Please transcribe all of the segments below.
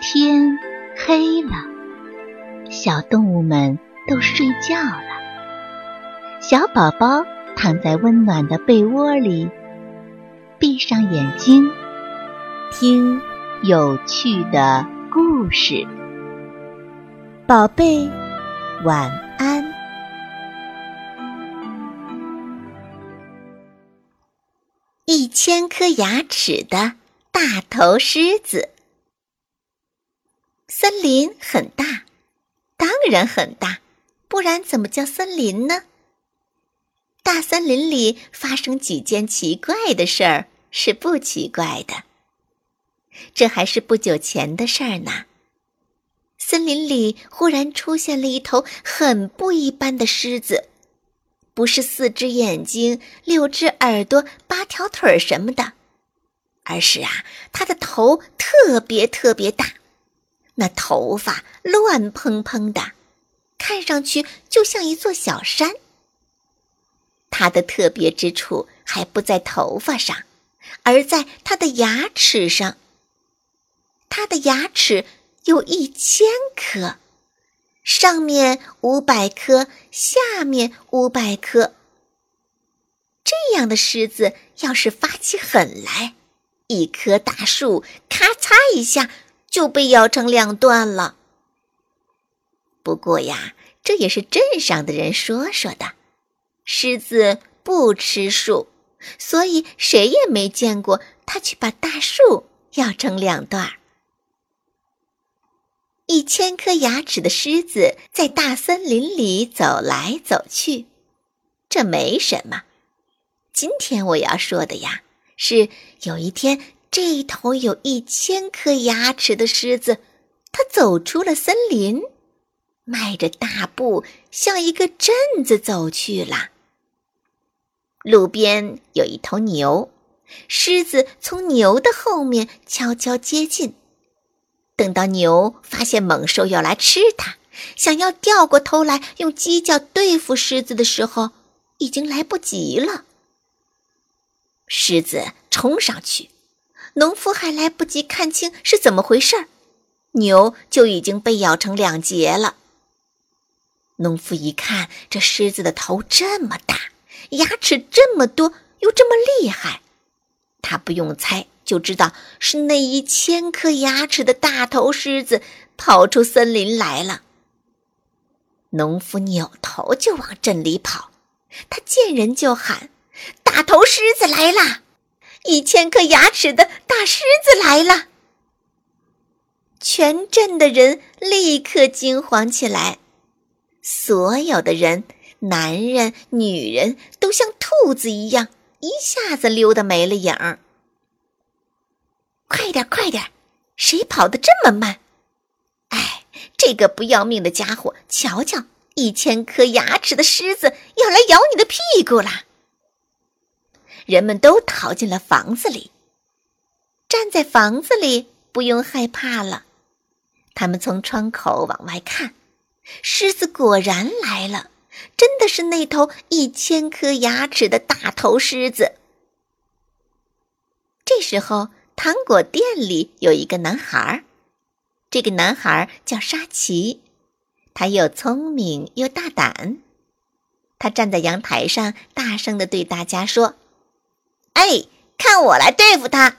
天黑了，小动物们都睡觉了。小宝宝躺在温暖的被窝里，闭上眼睛，听有趣的故事。宝贝，晚安。一千颗牙齿的大头狮子。森林很大，当然很大，不然怎么叫森林呢？大森林里发生几件奇怪的事儿是不奇怪的。这还是不久前的事儿呢。森林里忽然出现了一头很不一般的狮子，不是四只眼睛、六只耳朵、八条腿什么的，而是啊，它的头特别特别大。那头发乱蓬蓬的，看上去就像一座小山。它的特别之处还不在头发上，而在它的牙齿上。它的牙齿有一千颗，上面五百颗，下面五百颗。这样的狮子要是发起狠来，一棵大树咔嚓一下。就被咬成两段了。不过呀，这也是镇上的人说说的。狮子不吃树，所以谁也没见过它去把大树咬成两段。一千颗牙齿的狮子在大森林里走来走去，这没什么。今天我要说的呀，是有一天。这一头有一千颗牙齿的狮子，它走出了森林，迈着大步向一个镇子走去了。路边有一头牛，狮子从牛的后面悄悄接近。等到牛发现猛兽要来吃它，想要掉过头来用犄角对付狮子的时候，已经来不及了。狮子冲上去。农夫还来不及看清是怎么回事儿，牛就已经被咬成两截了。农夫一看，这狮子的头这么大，牙齿这么多，又这么厉害，他不用猜就知道是那一千颗牙齿的大头狮子跑出森林来了。农夫扭头就往镇里跑，他见人就喊：“大头狮子来了！”一千颗牙齿的大狮子来了！全镇的人立刻惊慌起来，所有的人，男人、女人，都像兔子一样，一下子溜得没了影儿。快点，快点！谁跑得这么慢？哎，这个不要命的家伙！瞧瞧，一千颗牙齿的狮子要来咬你的屁股了！人们都逃进了房子里。站在房子里不用害怕了，他们从窗口往外看，狮子果然来了，真的是那头一千颗牙齿的大头狮子。这时候，糖果店里有一个男孩，这个男孩叫沙奇，他又聪明又大胆。他站在阳台上，大声的对大家说。哎，看我来对付他！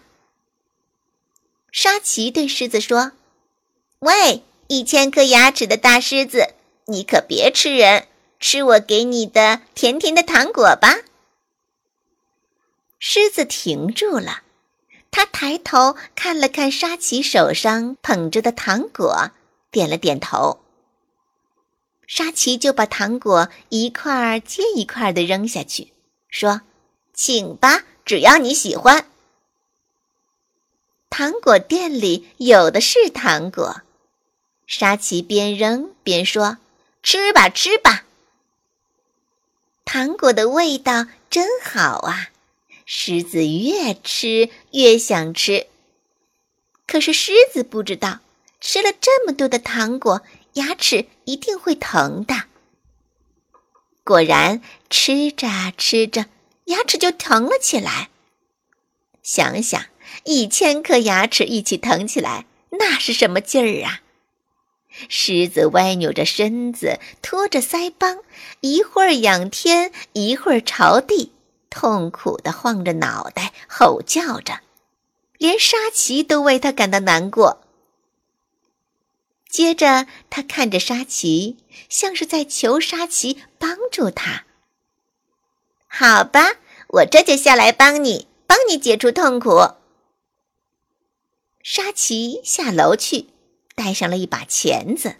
沙琪对狮子说：“喂，一千颗牙齿的大狮子，你可别吃人，吃我给你的甜甜的糖果吧。”狮子停住了，他抬头看了看沙琪手上捧着的糖果，点了点头。沙琪就把糖果一块接一块的扔下去，说：“请吧。”只要你喜欢，糖果店里有的是糖果。沙琪边扔边说：“吃吧，吃吧。”糖果的味道真好啊！狮子越吃越想吃。可是狮子不知道，吃了这么多的糖果，牙齿一定会疼的。果然，吃着吃着。牙齿就疼了起来。想想，一千颗牙齿一起疼起来，那是什么劲儿啊！狮子歪扭着身子，托着腮帮，一会儿仰天，一会儿朝地，痛苦地晃着脑袋，吼叫着，连沙琪都为他感到难过。接着，他看着沙琪，像是在求沙琪帮助他。好吧，我这就下来帮你，帮你解除痛苦。沙琪下楼去。带上了一把钳子，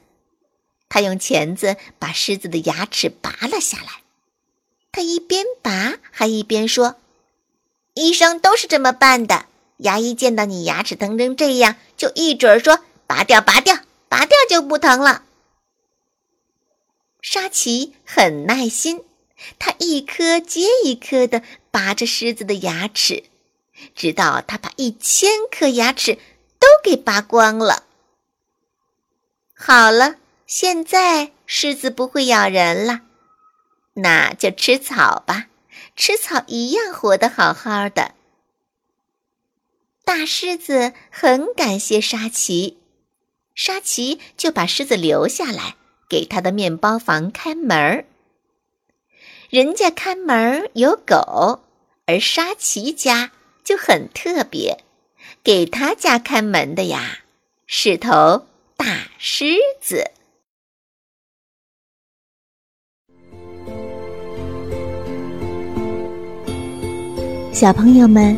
他用钳子把狮子的牙齿拔了下来。他一边拔还一边说：“医生都是这么办的。牙医见到你牙齿疼成这样，就一准儿说拔掉，拔掉，拔掉就不疼了。”沙琪很耐心，他一颗接一颗的拔着狮子的牙齿，直到他把一千颗牙齿都给拔光了。好了，现在狮子不会咬人了，那就吃草吧，吃草一样活得好好的。大狮子很感谢沙琪，沙琪就把狮子留下来，给他的面包房开门儿。人家看门有狗，而沙琪家就很特别，给他家看门的呀是头。大狮子，小朋友们，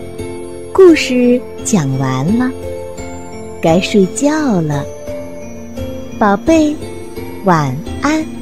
故事讲完了，该睡觉了，宝贝，晚安。